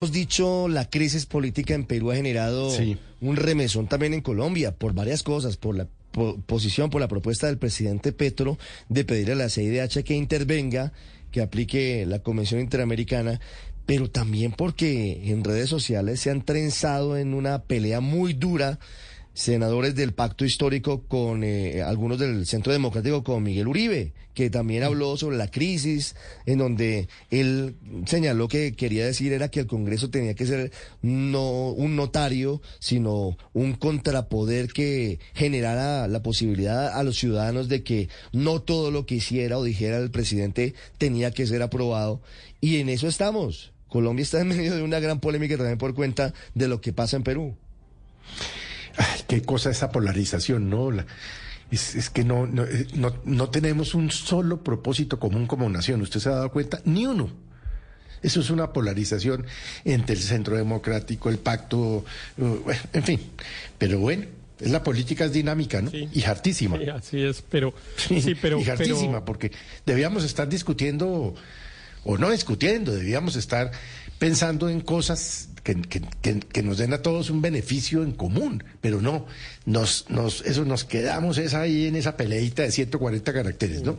hemos dicho, la crisis política en Perú ha generado un remesón también en Colombia por varias cosas, por la posición, por la propuesta del presidente Petro de pedirle a la CIDH que intervenga, que aplique la Convención Interamericana, pero también porque en redes sociales se han trenzado en una pelea muy dura senadores del pacto histórico con eh, algunos del Centro Democrático, como Miguel Uribe, que también habló sobre la crisis, en donde él señaló que quería decir era que el Congreso tenía que ser no un notario, sino un contrapoder que generara la posibilidad a los ciudadanos de que no todo lo que hiciera o dijera el presidente tenía que ser aprobado. Y en eso estamos. Colombia está en medio de una gran polémica también por cuenta de lo que pasa en Perú. Ay, qué cosa esa polarización, ¿no? es, que no, eh, no, no, tenemos un solo propósito común como nación. ¿Usted se ha dado cuenta? Ni uno. Eso es una polarización entre el centro democrático, el pacto, uh, en fin. Pero bueno, es la política es dinámica, ¿no? Y hartísima. Sí, así es, pero sí, pero y hartísima, porque debíamos estar discutiendo o no discutiendo, debíamos estar pensando en cosas que, nos den a todos un beneficio en común, pero no, nos, nos, eso nos quedamos es ahí en esa peleita de 140 caracteres, ¿no?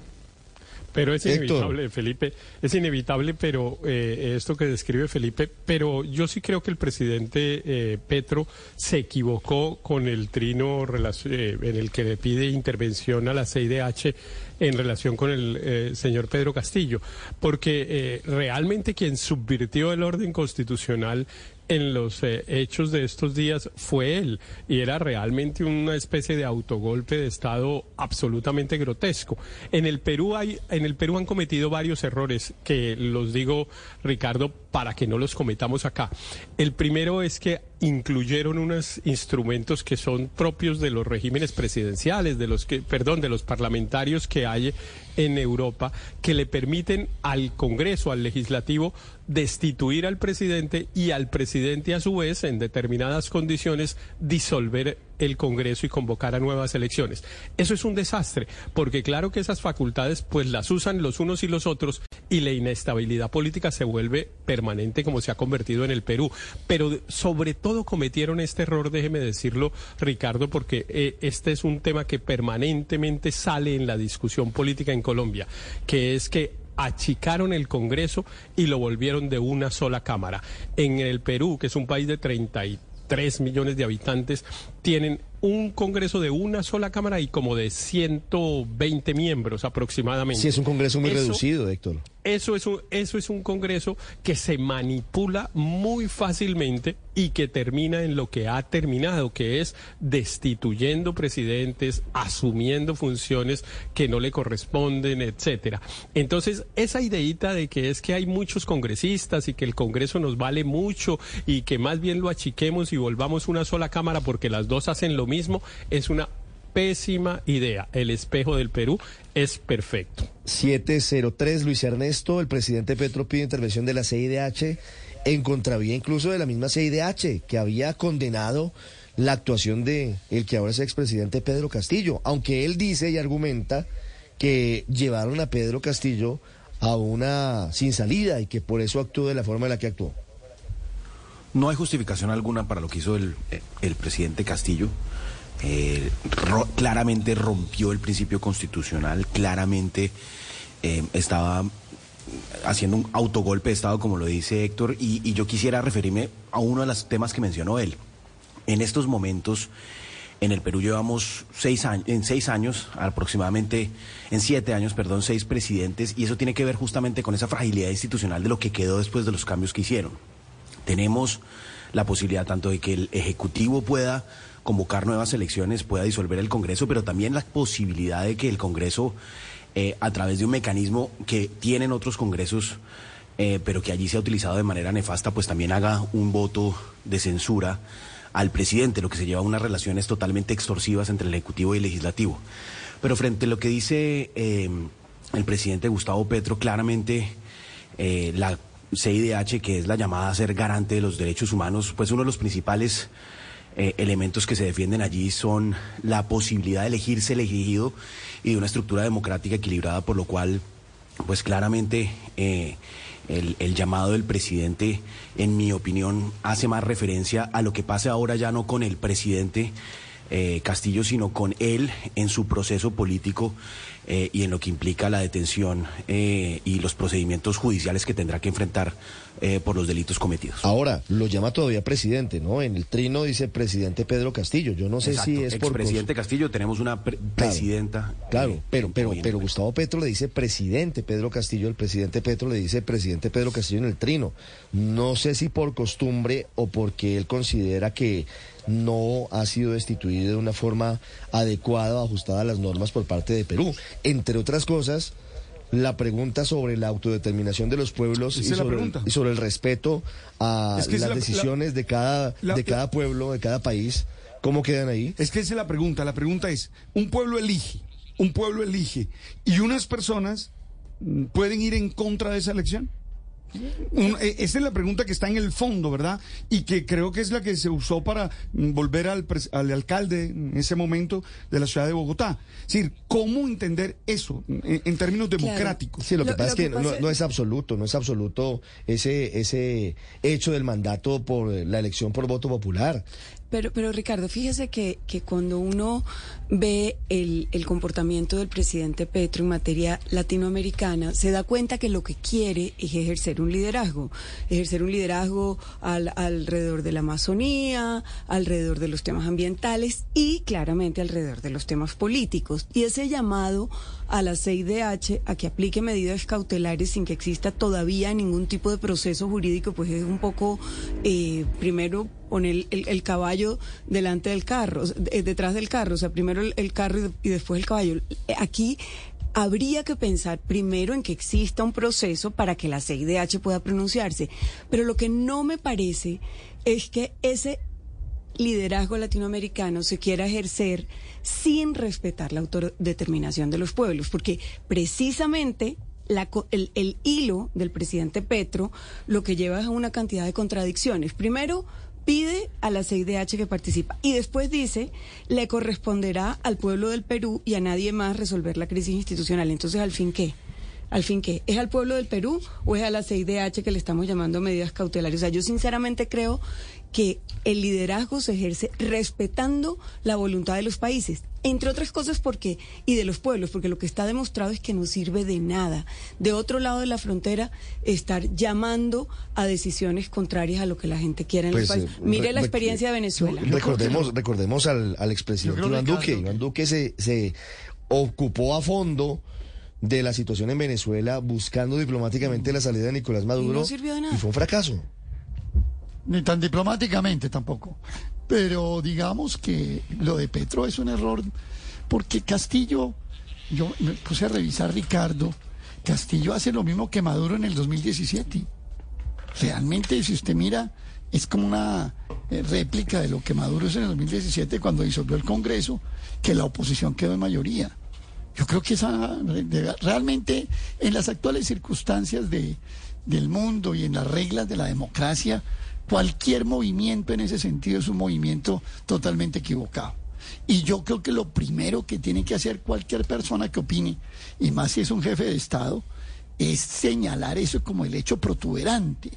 Pero es inevitable, Felipe, es inevitable, pero eh, esto que describe Felipe, pero yo sí creo que el presidente eh, Petro se equivocó con el trino eh, en el que le pide intervención a la CIDH en relación con el señor Pedro Castillo, porque realmente quien subvirtió el orden constitucional en los eh, hechos de estos días fue él y era realmente una especie de autogolpe de estado absolutamente grotesco. En el Perú hay en el Perú han cometido varios errores que los digo Ricardo para que no los cometamos acá. El primero es que incluyeron unos instrumentos que son propios de los regímenes presidenciales, de los que, perdón, de los parlamentarios que hay en Europa, que le permiten al Congreso, al legislativo, destituir al presidente y al presidente a su vez, en determinadas condiciones, disolver el Congreso y convocar a nuevas elecciones. Eso es un desastre, porque claro que esas facultades pues las usan los unos y los otros y la inestabilidad política se vuelve permanente como se ha convertido en el Perú. Pero sobre todo cometieron este error, déjeme decirlo, Ricardo, porque eh, este es un tema que permanentemente sale en la discusión política en Colombia, que es que achicaron el Congreso y lo volvieron de una sola Cámara. En el Perú, que es un país de 33 millones de habitantes, tienen un Congreso de una sola Cámara y como de 120 miembros aproximadamente. Sí, es un Congreso muy reducido, Héctor. Eso es, un, eso es un Congreso que se manipula muy fácilmente y que termina en lo que ha terminado, que es destituyendo presidentes, asumiendo funciones que no le corresponden, etcétera. Entonces, esa ideita de que es que hay muchos congresistas y que el Congreso nos vale mucho y que más bien lo achiquemos y volvamos una sola Cámara porque las dos hacen lo mismo, es una pésima idea. El espejo del Perú es perfecto. 703, Luis Ernesto, el presidente Petro pide intervención de la CIDH en contravía incluso de la misma CIDH, que había condenado la actuación de el que ahora es expresidente Pedro Castillo, aunque él dice y argumenta que llevaron a Pedro Castillo a una sin salida y que por eso actuó de la forma en la que actuó. No hay justificación alguna para lo que hizo el, el presidente Castillo. Eh, claramente rompió el principio constitucional, claramente eh, estaba haciendo un autogolpe de Estado, como lo dice Héctor, y, yo quisiera referirme a uno de los temas que mencionó él. En estos momentos, en el Perú llevamos seis años, en seis años, aproximadamente, en siete años, perdón, seis presidentes, y eso tiene que ver justamente con esa fragilidad institucional de lo que quedó después de los cambios que hicieron. Tenemos la posibilidad tanto de que el Ejecutivo pueda convocar nuevas elecciones, pueda disolver el Congreso, pero también la posibilidad de que el Congreso, eh, a través de un mecanismo que tienen otros Congresos, eh, pero que allí se ha utilizado de manera nefasta, pues también haga un voto de censura al presidente, lo que se lleva a unas relaciones totalmente extorsivas entre el Ejecutivo y el Legislativo. Pero frente a lo que dice eh, el presidente Gustavo Petro, claramente la CIDH, que es la llamada a ser garante de los derechos humanos, pues uno de los principales eh, elementos que se defienden allí son la posibilidad de elegirse elegido y de una estructura democrática equilibrada, por lo cual, pues claramente, eh, el, llamado del presidente, en mi opinión, hace más referencia a lo que pasa ahora ya no con el presidente eh, Castillo, sino con él en su proceso político eh, y en lo que implica la detención eh, y los procedimientos judiciales que tendrá que enfrentar por los delitos cometidos. Ahora, lo llama todavía presidente, ¿no? En el trino dice presidente Pedro Castillo. Yo no sé si es por... presidente Castillo, tenemos una presidenta. Claro, pero, pero, pero Gustavo Petro le dice presidente Pedro Castillo, el presidente Petro le dice presidente Pedro Castillo en el trino. No sé si por costumbre o porque él considera que no ha sido destituido de una forma adecuada o ajustada a las normas por parte de Perú. Entre otras cosas, la pregunta sobre la autodeterminación de los pueblos y sobre, el, respeto a las decisiones de, cada, de cada pueblo, de cada país, ¿cómo quedan ahí? Es que esa es la pregunta. La pregunta es, un pueblo elige, un pueblo elige, y unas personas pueden ir en contra de esa elección. Eh, esa es la pregunta que está en el fondo, ¿verdad? Y que creo que es la que se usó para mm, volver al, alcalde en ese momento de la ciudad de Bogotá. Es decir, ¿cómo entender eso en, términos democráticos? Sí, lo que pasa es que, no, es absoluto, no es absoluto ese, ese hecho del mandato por la elección por voto popular. Pero, pero Ricardo, fíjese que, que cuando uno ve el, el, comportamiento del presidente Petro en materia latinoamericana, se da cuenta que lo que quiere es ejercer un liderazgo, ejercer un liderazgo al, alrededor de la Amazonía, alrededor de los temas ambientales y claramente alrededor de los temas políticos. Y ese llamado a la CIDH a que aplique medidas cautelares sin que exista todavía ningún tipo de proceso jurídico, pues es un poco, eh, primero, poner el, caballo delante del carro, eh, detrás del carro, o sea, primero el, carro y, después el caballo. Aquí habría que pensar primero en que exista un proceso para que la CIDH pueda pronunciarse. Pero lo que no me parece es que ese liderazgo latinoamericano se quiera ejercer sin respetar la autodeterminación de los pueblos, porque precisamente el, el, hilo del presidente Petro lo que lleva es a una cantidad de contradicciones. Primero, pide a la CIDH que participa y después dice le corresponderá al pueblo del Perú y a nadie más resolver la crisis institucional. Entonces, ¿al fin qué? ¿Al fin qué? ¿Es al pueblo del Perú o es a la CIDH que le estamos llamando medidas cautelares? O sea, yo sinceramente creo que el liderazgo se ejerce respetando la voluntad de los países, entre otras cosas porque y de los pueblos, porque lo que está demostrado es que no sirve de nada. De otro lado de la frontera estar llamando a decisiones contrarias a lo que la gente quiere en los pues, países. Mire la experiencia de Venezuela. Recordemos, recordemos al, al expresidente Iván Duque. Iván Duque se, se ocupó a fondo de la situación en Venezuela buscando diplomáticamente la salida de Nicolás Maduro y fue un fracaso ni tan diplomáticamente tampoco. Pero digamos que lo de Petro es un error, porque Castillo, yo me puse a revisar Ricardo, Castillo hace lo mismo que Maduro en el 2017. Realmente, si usted mira, es como una eh, réplica de lo que Maduro hizo en el 2017 cuando disolvió el Congreso, que la oposición quedó en mayoría. Yo creo que esa realmente en las actuales circunstancias de, del mundo y en las reglas de la democracia, Cualquier movimiento en ese sentido es un movimiento totalmente equivocado. Y yo creo que lo primero que tiene que hacer cualquier persona que opine, y más si es un jefe de Estado, es señalar eso como el hecho protuberante.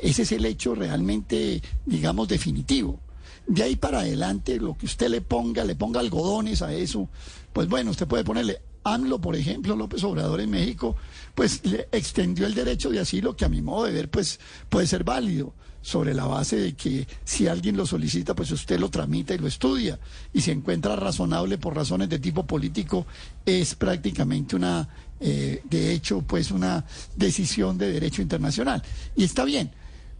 Ese es el hecho realmente, digamos, definitivo. De ahí para adelante, lo que usted le ponga, le ponga algodones a eso, pues bueno, usted puede ponerle AMLO, por ejemplo, López Obrador en México, pues le extendió el derecho de asilo que a mi modo de ver, pues puede ser válido sobre la base de que si alguien lo solicita, pues usted lo tramita y lo estudia. Y si encuentra razonable por razones de tipo político, es prácticamente una, eh, de hecho, pues una decisión de derecho internacional. Y está bien.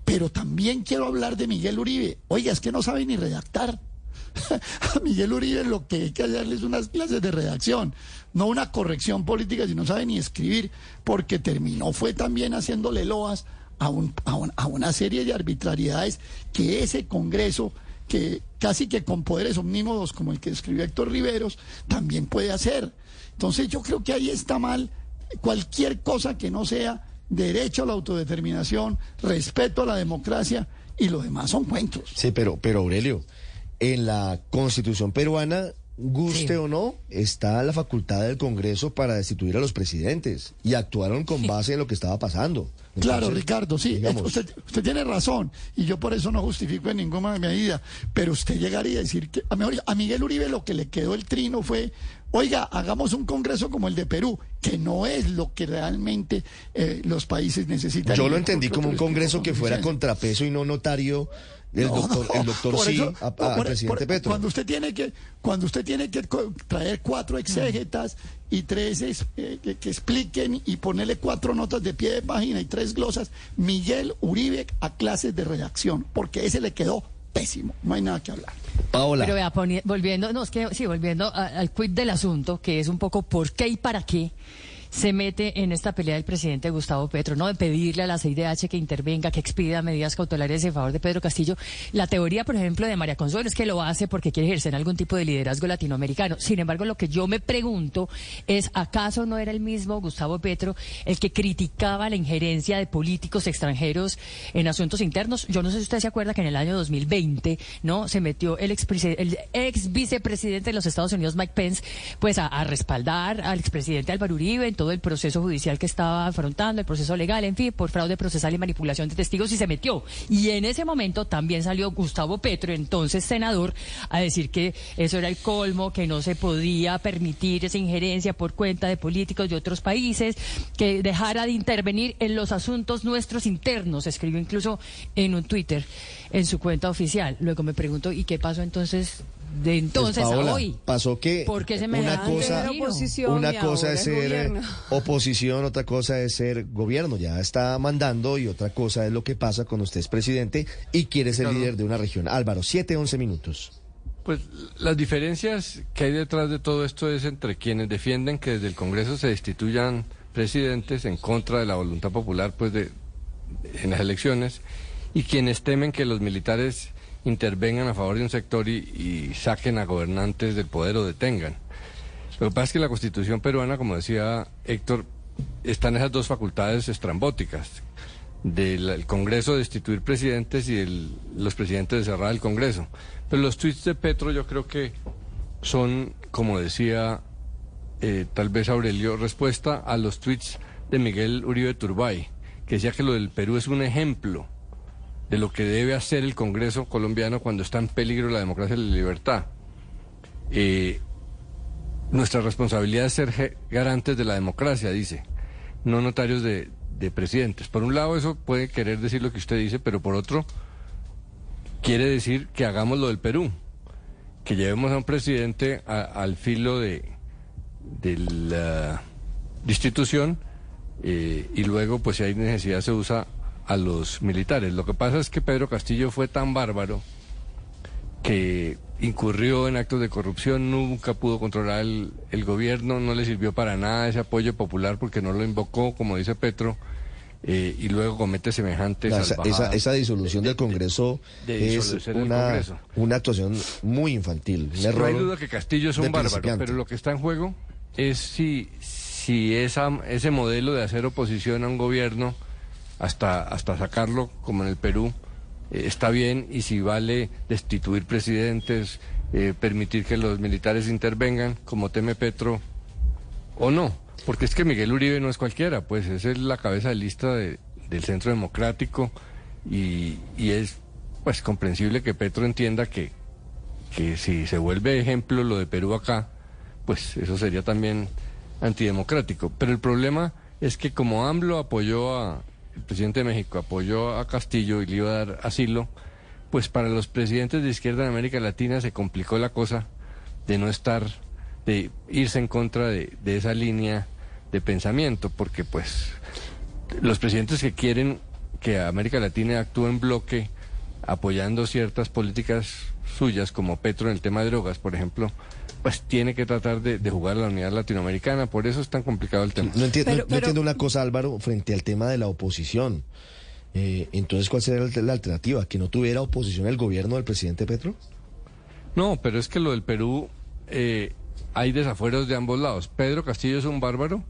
Pero también quiero hablar de Miguel Uribe. Oiga, es que no sabe ni redactar. a Miguel Uribe lo que hay que hacerle es unas clases de redacción, no una corrección política, si no sabe ni escribir, porque terminó, fue también haciéndole loas a, a, una serie de arbitrariedades que ese Congreso que casi que con poderes omnímodos como el que escribió Héctor Riveros, también puede hacer. Entonces yo creo que ahí está mal cualquier cosa que no sea derecho a la autodeterminación, respeto a la democracia y lo demás son cuentos. Sí, pero, pero Aurelio, en la constitución peruana guste o no, está la facultad del Congreso para destituir a los presidentes y actuaron con base en lo que estaba pasando. claro, Ricardo, sí, usted, usted, tiene razón y yo por eso no justifico en ninguna medida, pero usted llegaría a decir que a, mejor, a Miguel Uribe lo que le quedó el trino fue, oiga, hagamos un Congreso como el de Perú, que no es lo que realmente eh, los países necesitan. Yo lo entendí como un Congreso que fuera contrapeso y no notario el doctor, el doctor sí, al presidente Petro. Cuando usted tiene que, cuando usted tiene que traer cuatro exégetas y tres eh, que, expliquen y ponerle cuatro notas de pie de página y tres glosas, Miguel Uribe a clases de redacción, porque ese le quedó pésimo, no hay nada que hablar. Paola. Pero vea, volviendo, no, es que sí, volviendo al quid del asunto, que es un poco por qué y para qué se mete en esta pelea del presidente Gustavo Petro, ¿no? De pedirle a la CIDH que intervenga, que expida medidas cautelares en favor de Pedro Castillo. La teoría, por ejemplo, de María Consuelo es que lo hace porque quiere ejercer algún tipo de liderazgo latinoamericano. Sin embargo, lo que yo me pregunto es, ¿acaso no era el mismo Gustavo Petro el que criticaba la injerencia de políticos extranjeros en asuntos internos? Yo no sé si usted se acuerda que en el año 2020, ¿no? Se metió el ex, el ex vicepresidente de los Estados Unidos, Mike Pence, pues a, respaldar al expresidente Álvaro Uribe todo el proceso judicial que estaba afrontando, el proceso legal, en fin, por fraude procesal y manipulación de testigos y se metió. Y en ese momento también salió Gustavo Petro, entonces senador, a decir que eso era el colmo, que no se podía permitir esa injerencia por cuenta de políticos de otros países, que dejara de intervenir en los asuntos nuestros internos, escribió incluso en un Twitter, en su cuenta oficial. Luego me pregunto, ¿y qué pasó entonces de entonces a hoy. Pasó que una cosa, una cosa es ser oposición, otra cosa es ser gobierno. Ya está mandando y otra cosa es lo que pasa cuando usted es presidente y quiere ser líder de una región. Álvaro, siete, once minutos. Pues las diferencias que hay detrás de todo esto es entre quienes defienden que desde el Congreso se destituyan presidentes en contra de la voluntad popular pues de en las elecciones y quienes temen que los militares intervengan a favor de un sector y, saquen a gobernantes del poder o detengan. Lo que pasa es que la constitución peruana, como decía Héctor, están esas dos facultades estrambóticas, del Congreso de destituir presidentes y los presidentes de cerrar el Congreso. Pero los tweets de Petro yo creo que son, como decía eh, tal vez Aurelio, respuesta a los tweets de Miguel Uribe Turbay, que decía que lo del Perú es un ejemplo de lo que debe hacer el Congreso colombiano cuando está en peligro la democracia y la libertad. Eh, nuestra responsabilidad es ser garantes de la democracia, dice, no notarios de, presidentes. Por un lado, eso puede querer decir lo que usted dice, pero por otro, quiere decir que hagamos lo del Perú, que llevemos a un presidente al filo de, de la institución eh, y luego, pues si hay necesidad, se usa a los militares. Lo que pasa es que Pedro Castillo fue tan bárbaro que incurrió en actos de corrupción, nunca pudo controlar el, gobierno, no le sirvió para nada ese apoyo popular porque no lo invocó, como dice Petro, eh, y luego comete semejante esa, esa, disolución del Congreso es una, una actuación muy infantil. no hay duda que Castillo es un bárbaro, pero lo que está en juego es si, si esa, ese modelo de hacer oposición a un gobierno hasta, hasta sacarlo, como en el Perú, eh, está bien y si vale destituir presidentes, eh, permitir que los militares intervengan, como teme Petro, o no. Porque es que Miguel Uribe no es cualquiera, pues es la cabeza de lista del Centro Democrático y, y, es pues comprensible que Petro entienda que, que si se vuelve ejemplo lo de Perú acá, pues eso sería también antidemocrático. Pero el problema es que como AMLO apoyó a, el presidente de México apoyó a Castillo y le iba a dar asilo, pues para los presidentes de izquierda en América Latina se complicó la cosa de no estar, de irse en contra de, esa línea de pensamiento, porque pues los presidentes que quieren que América Latina actúe en bloque apoyando ciertas políticas suyas, como Petro en el tema de drogas, por ejemplo, pues tiene que tratar de, jugar la unidad latinoamericana. Por eso es tan complicado el tema. No, entiendo, una cosa, Álvaro, frente al tema de la oposición. Eh, entonces, ¿cuál sería la, alternativa? ¿Que no tuviera oposición el gobierno del presidente Petro? No, pero es que lo del Perú, eh, hay desafueros de ambos lados. Pedro Castillo es un bárbaro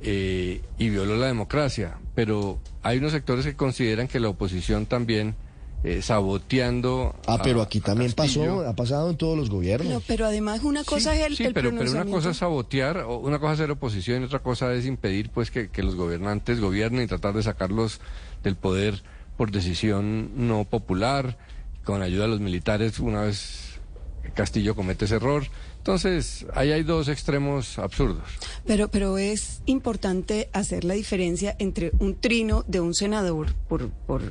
eh, y violó la democracia, pero hay unos sectores que consideran que la oposición también eh, saboteando. Ah, pero aquí también pasó, ha pasado en todos los gobiernos. pero además una cosa es el, sí, pero, pero una cosa es sabotear, una cosa es hacer oposición y otra cosa es impedir pues que, que los gobernantes gobiernen y tratar de sacarlos del poder por decisión no popular, con ayuda de los militares una vez Castillo comete ese error. Entonces, ahí hay dos extremos absurdos. Pero, pero es importante hacer la diferencia entre un trino de un senador, por, por,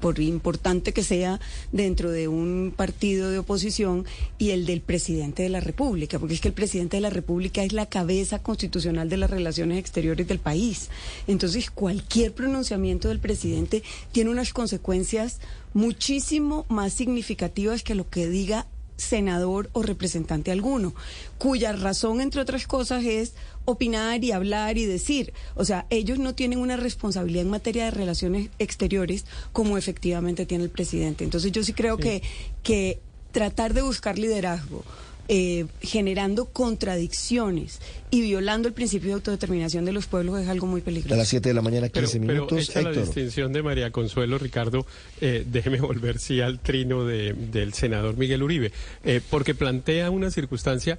por importante que sea dentro de un partido de oposición, y el del presidente de la República, porque es que el presidente de la República es la cabeza constitucional de las relaciones exteriores del país. Entonces, cualquier pronunciamiento del presidente tiene unas consecuencias muchísimo más significativas que lo que diga senador o representante alguno, cuya razón, entre otras cosas, es opinar y hablar y decir. O sea, ellos no tienen una responsabilidad en materia de relaciones exteriores como efectivamente tiene el presidente. Entonces yo sí creo Que, que tratar de buscar liderazgo eh, generando contradicciones y violando el principio de autodeterminación de los pueblos es algo muy peligroso. A las 7 de la mañana, 15 minutos. Pero la distinción de María Consuelo, Ricardo, eh, déjeme volver sí al trino de, del senador Miguel Uribe, eh, porque plantea una circunstancia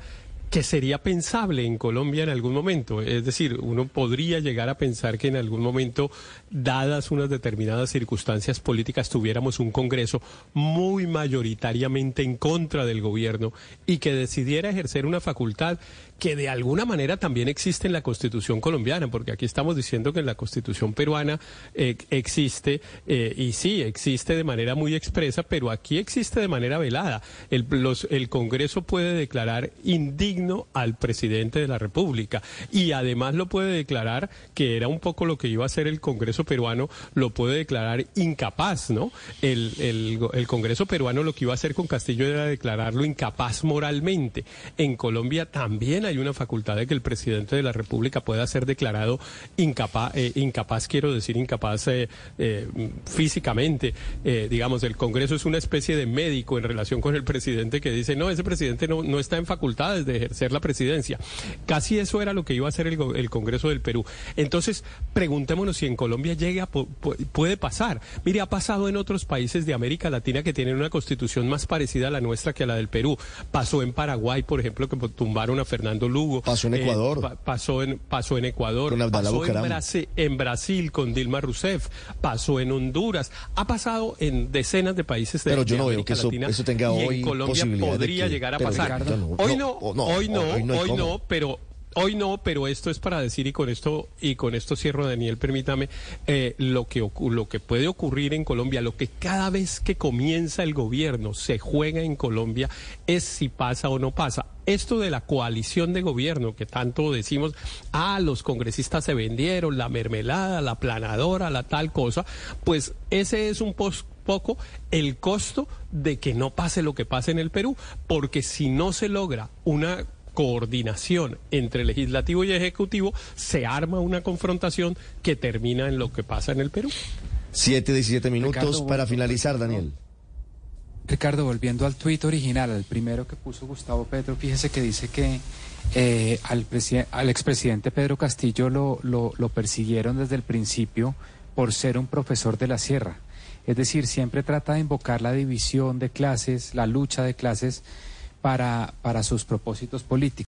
que sería pensable en Colombia en algún momento. Es decir, uno podría llegar a pensar que en algún momento, dadas unas determinadas circunstancias políticas, tuviéramos un Congreso muy mayoritariamente en contra del gobierno y que decidiera ejercer una facultad que de alguna manera también existe en la Constitución colombiana, porque aquí estamos diciendo que en la Constitución peruana eh, existe, eh, y sí, existe de manera muy expresa, pero aquí existe de manera velada. El, el Congreso puede declarar indigno al presidente de la República y además lo puede declarar, que era un poco lo que iba a hacer el Congreso peruano, lo puede declarar incapaz, ¿no? El, el, el Congreso peruano lo que iba a hacer con Castillo era declararlo incapaz moralmente. En Colombia también hay una facultad de que el presidente de la República pueda ser declarado incapaz, eh, incapaz quiero decir incapaz eh, eh, físicamente. digamos, el Congreso es una especie de médico en relación con el presidente que dice, no, ese presidente no, no está en facultades de ejercer la presidencia. Casi eso era lo que iba a hacer el, Congreso del Perú. Entonces, preguntémonos si en Colombia llega, puede pasar. Mire, ha pasado en otros países de América Latina que tienen una constitución más parecida a la nuestra que a la del Perú. Pasó en Paraguay, por ejemplo, que tumbaron a Fernando Lugo. Pasó en eh, Ecuador. pasó, en, pasó en Ecuador. pasó en, Brasil con Dilma Rousseff. Pasó en Honduras. Ha pasado en decenas de países de Pero yo no veo que eso, tenga hoy en Colombia podría llegar a pasar. hoy no, hoy no, hoy no, pero Hoy no, pero esto es para decir y con esto y con esto cierro, Daniel, permítame eh, lo que lo que puede ocurrir en Colombia, lo que cada vez que comienza el gobierno se juega en Colombia es si pasa o no pasa. Esto de la coalición de gobierno que tanto decimos, ah, los congresistas se vendieron, la mermelada, la planadora, la tal cosa, pues ese es un poco el costo de que no pase lo que pase en el Perú, porque si no se logra una coordinación entre legislativo y ejecutivo, se arma una confrontación que termina en lo que pasa en el Perú. Siete, diecisiete minutos para finalizar, Daniel. Ricardo, volviendo al tuit original, al primero que puso Gustavo Petro, fíjese que dice que eh, al, al expresidente Pedro Castillo lo, lo, lo persiguieron desde el principio por ser un profesor de la sierra. Es decir, siempre trata de invocar la división de clases, la lucha de clases para, para sus propósitos políticos.